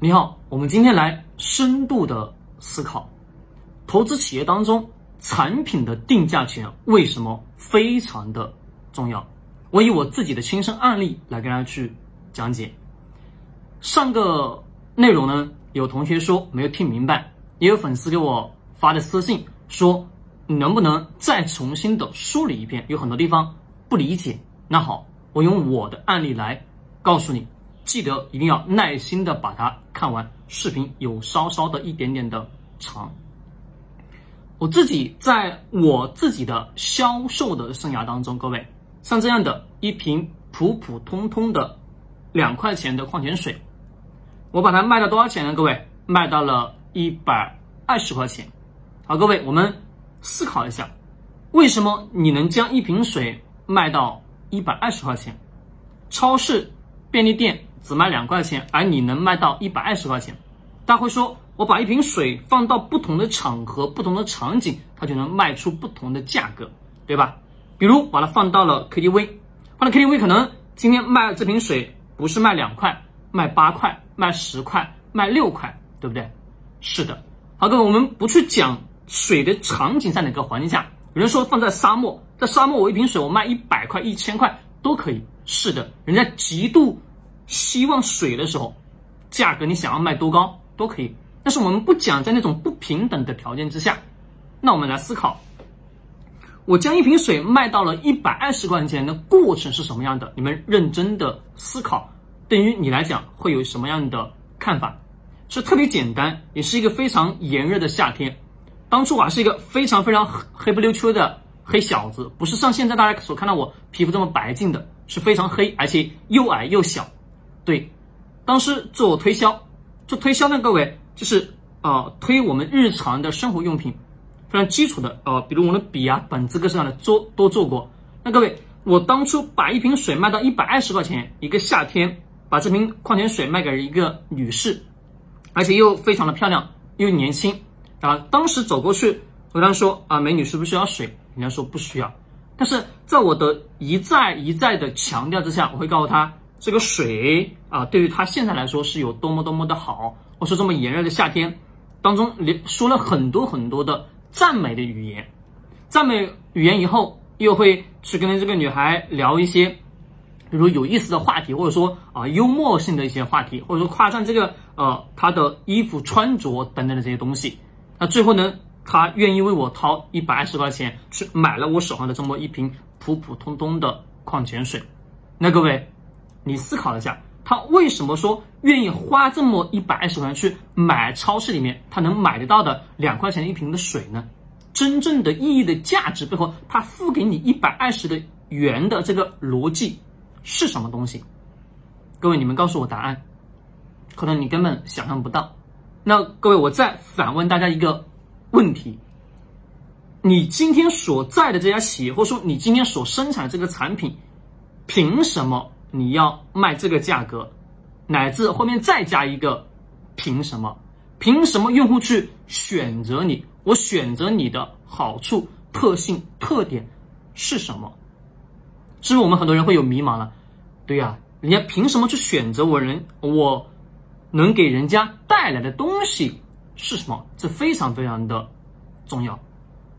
你好，我们今天来深度的思考，投资企业当中产品的定价权为什么非常的重要？我以我自己的亲身案例来跟大家去讲解。上个内容呢，有同学说没有听明白，也有粉丝给我发的私信说，能不能再重新的梳理一遍？有很多地方不理解。那好，我用我的案例来告诉你。记得一定要耐心的把它看完，视频有稍稍的一点点的长。我自己在我自己的销售的生涯当中，各位像这样的一瓶普普通通的两块钱的矿泉水，我把它卖到多少钱呢？各位卖到了一百二十块钱。好，各位我们思考一下，为什么你能将一瓶水卖到一百二十块钱？超市、便利店。只卖两块钱，而你能卖到一百二十块钱，大家会说，我把一瓶水放到不同的场合、不同的场景，它就能卖出不同的价格，对吧？比如把它放到了 KTV，放到 KTV 可能今天卖这瓶水不是卖两块，卖八块，卖十块，卖六块，对不对？是的。好，各位，我们不去讲水的场景在哪个环境下，有人说放在沙漠，在沙漠我一瓶水我卖一百块、一千块都可以。是的，人家极度。希望水的时候，价格你想要卖多高都可以，但是我们不讲在那种不平等的条件之下，那我们来思考，我将一瓶水卖到了一百二十块钱的过程是什么样的？你们认真的思考，对于你来讲会有什么样的看法？是特别简单，也是一个非常炎热的夏天，当初啊是一个非常非常黑不溜秋的黑小子，不是像现在大家所看到我皮肤这么白净的，是非常黑，而且又矮又小。对，当时做推销，做推销呢，各位就是啊，推我们日常的生活用品，非常基础的啊，比如我们的笔啊、本子各式各样的做都做过。那各位，我当初把一瓶水卖到一百二十块钱，一个夏天把这瓶矿泉水卖给了一个女士，而且又非常的漂亮又年轻啊。当时走过去，我跟她说啊，美女需不需要水？人家说不需要。但是在我的一再一再的强调之下，我会告诉她。这个水啊，对于他现在来说是有多么多么的好。我说这么炎热的夏天当中，连说了很多很多的赞美的语言，赞美语言以后，又会去跟这个女孩聊一些，比如有意思的话题，或者说啊幽默性的一些话题，或者说夸赞这个呃她的衣服穿着等等的这些东西。那最后呢，他愿意为我掏一百二十块钱去买了我手上的这么一瓶普普通通的矿泉水。那各位。你思考一下，他为什么说愿意花这么一百二十块钱去买超市里面他能买得到的两块钱一瓶的水呢？真正的意义的价值背后，他付给你一百二十的元的这个逻辑是什么东西？各位，你们告诉我答案，可能你根本想象不到。那各位，我再反问大家一个问题：你今天所在的这家企业，或者说你今天所生产的这个产品，凭什么？你要卖这个价格，乃至后面再加一个，凭什么？凭什么用户去选择你？我选择你的好处、特性、特点是什么？是不是我们很多人会有迷茫了？对呀，人家凭什么去选择我？人我能给人家带来的东西是什么？这非常非常的重要。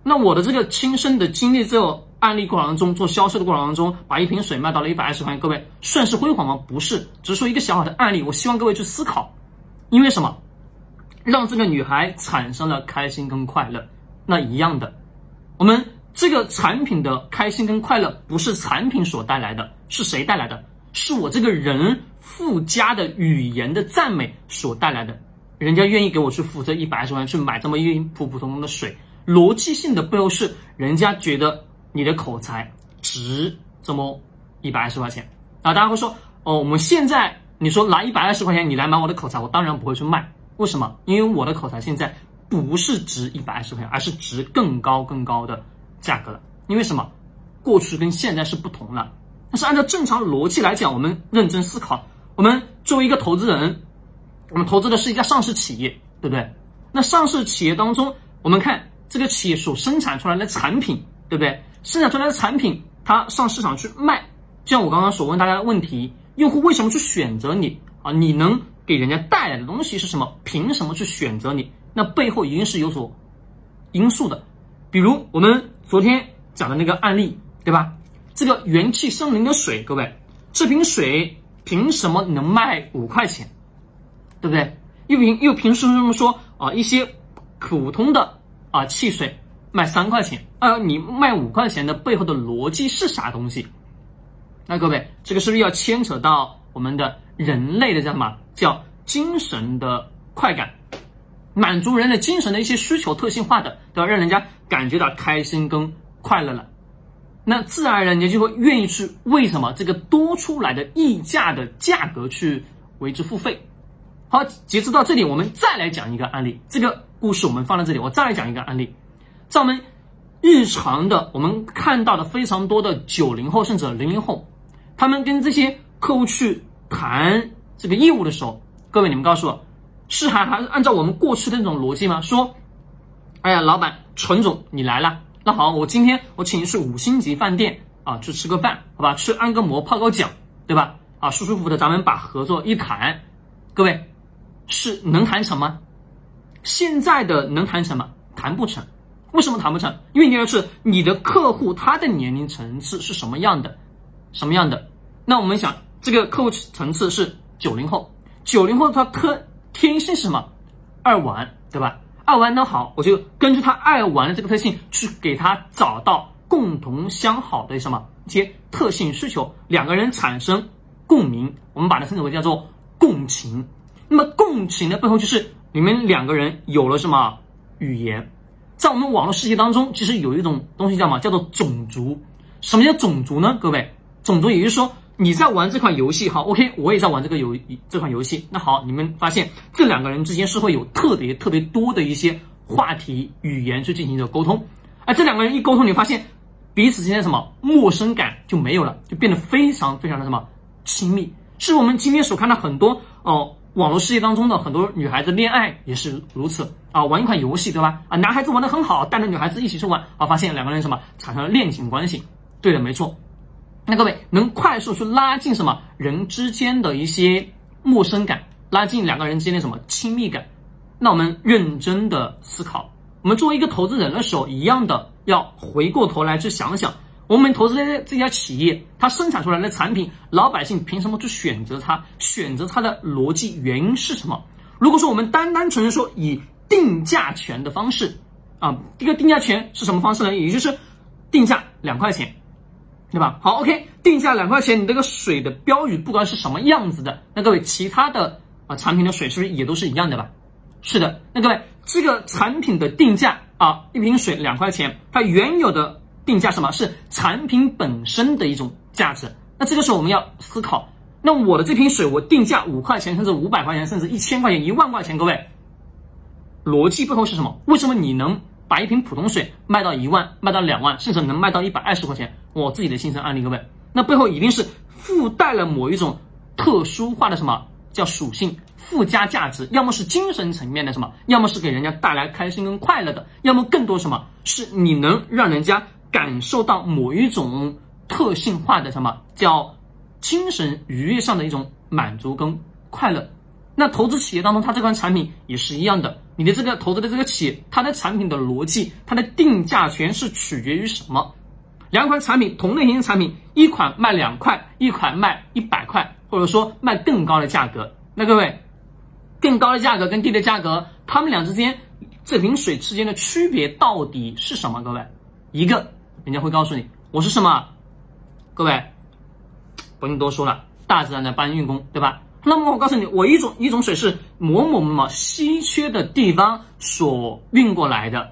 那我的这个亲身的经历之后。案例过程当中，做销售的过程当中，把一瓶水卖到了一百二十块钱，各位算是辉煌吗？不是，只是说一个小小的案例。我希望各位去思考，因为什么？让这个女孩产生了开心跟快乐。那一样的，我们这个产品的开心跟快乐不是产品所带来的，是谁带来的？是我这个人附加的语言的赞美所带来的。人家愿意给我去付这一百二十块钱去买这么一瓶普普通通的水，逻辑性的背后是人家觉得。你的口才值这么一百二十块钱啊？大家会说哦，我们现在你说拿一百二十块钱你来买我的口才，我当然不会去卖。为什么？因为我的口才现在不是值一百二十块钱，而是值更高更高的价格了。因为什么？过去跟现在是不同了。但是按照正常逻辑来讲，我们认真思考，我们作为一个投资人，我们投资的是一家上市企业，对不对？那上市企业当中，我们看这个企业所生产出来的产品，对不对？生产出来的产品，它上市场去卖，就像我刚刚所问大家的问题，用户为什么去选择你啊？你能给人家带来的东西是什么？凭什么去选择你？那背后一定是有所因素的。比如我们昨天讲的那个案例，对吧？这个元气森林的水，各位，这瓶水凭什么能卖五块钱？对不对？又凭又凭什么这么说啊？一些普通的啊汽水卖三块钱，而你卖五块钱的背后的逻辑是啥东西？那各位，这个是不是要牵扯到我们的人类的叫什么？叫精神的快感，满足人的精神的一些需求，特性化的，对吧？让人家感觉到开心跟快乐了，那自然而然人家就会愿意去为什么这个多出来的溢价的价格去为之付费。好，截止到这里，我们再来讲一个案例。这个故事我们放在这里，我再来讲一个案例。在我们日常的，我们看到的非常多的九零后甚至零零后，他们跟这些客户去谈这个业务的时候，各位你们告诉我，是还还是按照我们过去的那种逻辑吗？说，哎呀，老板陈总你来了，那好，我今天我请你去五星级饭店啊，去吃个饭，好吧？去按个摩泡个脚，对吧？啊，舒舒服服的，咱们把合作一谈，各位。是能谈成吗？现在的能谈成吗？谈不成。为什么谈不成？因为你要是你的客户他的年龄层次是什么样的，什么样的？那我们想，这个客户层次是九零后，九零后他特天性是什么？爱玩，对吧？爱玩的好，我就根据他爱玩的这个特性去给他找到共同相好的什么一些特性需求，两个人产生共鸣，我们把它称之为叫做共情。那么共情的背后就是你们两个人有了什么语言，在我们网络世界当中，其实有一种东西叫什么？叫做种族。什么叫种族呢？各位，种族也就是说你在玩这款游戏，好，OK，我也在玩这个游这款游戏。那好，你们发现这两个人之间是会有特别特别多的一些话题语言去进行一个沟通。而这两个人一沟通，你发现彼此之间什么陌生感就没有了，就变得非常非常的什么亲密。是我们今天所看到很多哦。网络世界当中的很多女孩子恋爱也是如此啊，玩一款游戏对吧？啊，男孩子玩的很好，带着女孩子一起去玩啊，发现两个人什么产生了恋情关系。对的，没错。那各位能快速去拉近什么人之间的一些陌生感，拉近两个人之间的什么亲密感？那我们认真的思考，我们作为一个投资人的时候，一样的要回过头来去想想。我们投资的这家企业，它生产出来的产品，老百姓凭什么去选择它？选择它的逻辑原因是什么？如果说我们单单纯纯说以定价权的方式啊，这个定价权是什么方式呢？也就是定价两块钱，对吧？好，OK，定价两块钱，你这个水的标语不管是什么样子的，那各位其他的啊产品的水是不是也都是一样的吧？是的，那各位这个产品的定价啊，一瓶水两块钱，它原有的。定价什么是产品本身的一种价值？那这个时候我们要思考，那我的这瓶水我定价五块钱，甚至五百块钱，甚至一千块钱、一万块钱，各位，逻辑背后是什么？为什么你能把一瓶普通水卖到一万、卖到两万，甚至能卖到一百二十块钱？我自己的亲身案例，各位，那背后一定是附带了某一种特殊化的什么叫属性、附加价值，要么是精神层面的什么，要么是给人家带来开心跟快乐的，要么更多什么是你能让人家。感受到某一种特性化的什么叫精神愉悦上的一种满足跟快乐。那投资企业当中，它这款产品也是一样的。你的这个投资的这个企业，它的产品的逻辑，它的定价权是取决于什么？两款产品同类型的产品，一款卖两块，一款卖一百块，或者说卖更高的价格。那各位，更高的价格跟低的价格，它们俩之间这瓶水之间的区别到底是什么？各位，一个。人家会告诉你我是什么，各位不用多说了，大自然的搬运工，对吧？那么我告诉你，我一种一种水是某某某稀缺的地方所运过来的，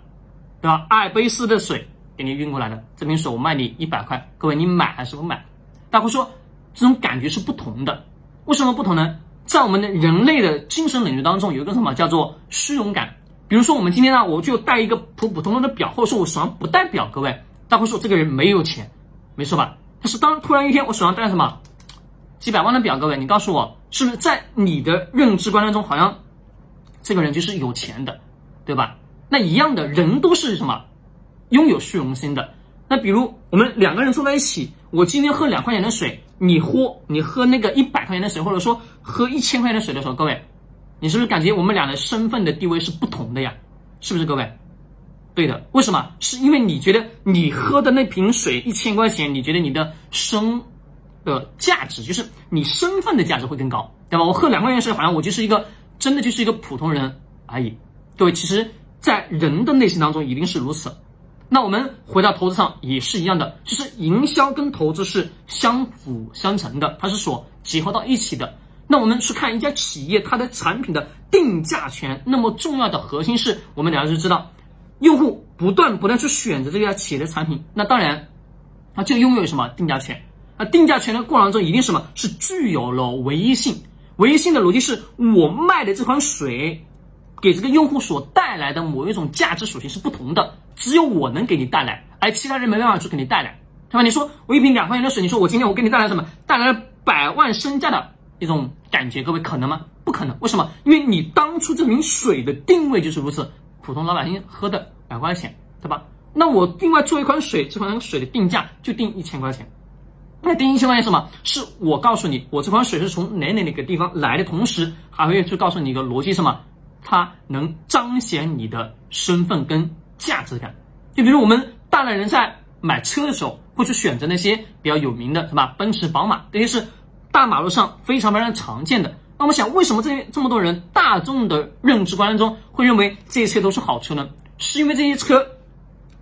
对吧？阿尔卑斯的水给你运过来的，这瓶水我卖你一百块，各位你买还是不买？大家会说这种感觉是不同的，为什么不同呢？在我们的人类的精神领域当中，有一个什么叫做虚荣感？比如说我们今天呢，我就带一个普普通通的表，或者说我手上不带表，各位。大会说这个人没有钱，没错吧？但是当突然一天我手上戴什么几百万的表，各位，你告诉我是不是在你的认知观当中，好像这个人就是有钱的，对吧？那一样的人都是什么拥有虚荣心的。那比如我们两个人坐在一起，我今天喝两块钱的水，你喝你喝那个一百块钱的水，或者说喝一千块钱的水的时候，各位，你是不是感觉我们俩的身份的地位是不同的呀？是不是各位？对的，为什么？是因为你觉得你喝的那瓶水一千块钱，你觉得你的身的价值就是你身份的价值会更高，对吧？我喝两块钱水，好像我就是一个真的就是一个普通人而已。各位，其实，在人的内心当中一定是如此。那我们回到投资上也是一样的，就是营销跟投资是相辅相成的，它是所结合到一起的。那我们去看一家企业它的产品的定价权，那么重要的核心是我们两个就知道。用户不断不断去选择这家企业的产品，那当然，他就拥有什么定价权？那定价权的过程中，一定什么是具有了唯一性？唯一性的逻辑是我卖的这款水，给这个用户所带来的某一种价值属性是不同的，只有我能给你带来，而其他人没办法去给你带来，对吧？你说我一瓶两块钱的水，你说我今天我给你带来什么？带来了百万身价的一种感觉，各位可能吗？不可能，为什么？因为你当初这瓶水的定位就是如此。普通老百姓喝的两块钱，对吧？那我另外做一款水，这款水的定价就定一千块钱。那定一千块钱什么？是我告诉你，我这款水是从哪哪哪个地方来的，同时还会去告诉你一个逻辑，什么？它能彰显你的身份跟价值感。就比如我们大量人在买车的时候，会去选择那些比较有名的，是吧？奔驰、宝马，这些是大马路上非常非常常见的。那我们想，为什么这这么多人大众的认知观念中会认为这些车都是好车呢？是因为这些车，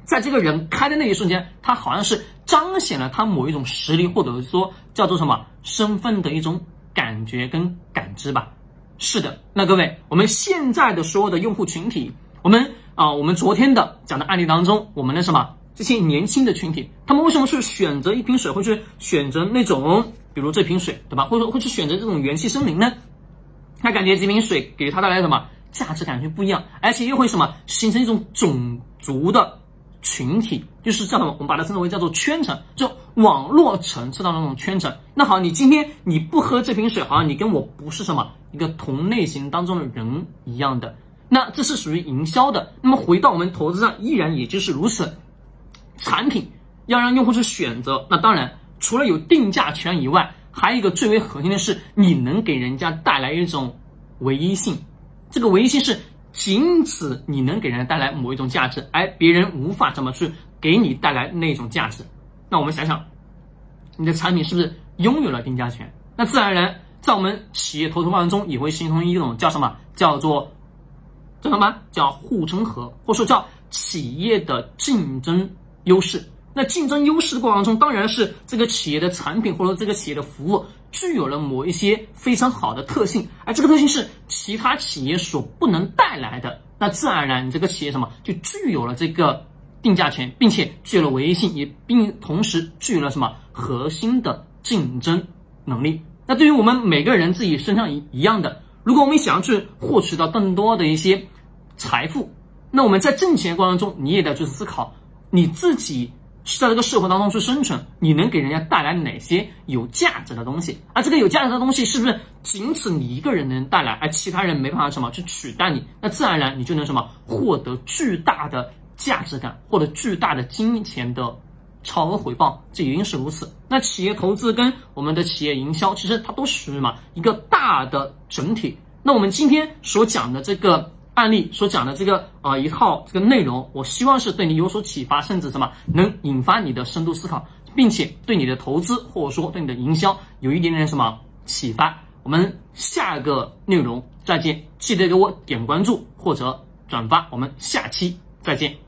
在这个人开的那一瞬间，他好像是彰显了他某一种实力，或者说叫做什么身份的一种感觉跟感知吧。是的，那各位，我们现在的所有的用户群体，我们啊，我们昨天的讲的案例当中，我们的什么这些年轻的群体，他们为什么去选择一瓶水，或者选择那种？比如这瓶水，对吧？或者会去选择这种元气森林呢？他感觉这瓶水给他带来什么价值感觉不一样，而且又会什么形成一种种族的群体，就是叫什么？我们把它称之为叫做圈层，就网络层次的那种圈层。那好，你今天你不喝这瓶水，好像你跟我不是什么一个同类型当中的人一样的。那这是属于营销的。那么回到我们投资上，依然也就是如此。产品要让用户去选择，那当然。除了有定价权以外，还有一个最为核心的是，你能给人家带来一种唯一性。这个唯一性是仅此你能给人家带来某一种价值，而别人无法怎么去给你带来那种价值。那我们想想，你的产品是不是拥有了定价权？那自然而然，在我们企业投资过程中也会形成一种叫什么？叫做叫什么？叫护城河，或者说叫企业的竞争优势。那竞争优势的过程中，当然是这个企业的产品或者这个企业的服务具有了某一些非常好的特性，而这个特性是其他企业所不能带来的。那自然而然，你这个企业什么就具有了这个定价权，并且具有了唯一性，也并同时具有了什么核心的竞争能力。那对于我们每个人自己身上一一样的，如果我们想要去获取到更多的一些财富，那我们在挣钱过程中，你也得去思考你自己。是在这个社会当中去生存，你能给人家带来哪些有价值的东西？而这个有价值的东西是不是仅此你一个人能带来，而其他人没办法什么去取代你？那自然而然你就能什么获得巨大的价值感，获得巨大的金钱的超额回报，这一定是如此。那企业投资跟我们的企业营销，其实它都属于什么一个大的整体。那我们今天所讲的这个。案例所讲的这个啊一套这个内容，我希望是对你有所启发，甚至什么能引发你的深度思考，并且对你的投资或者说对你的营销有一点点什么启发。我们下个内容再见，记得给我点关注或者转发，我们下期再见。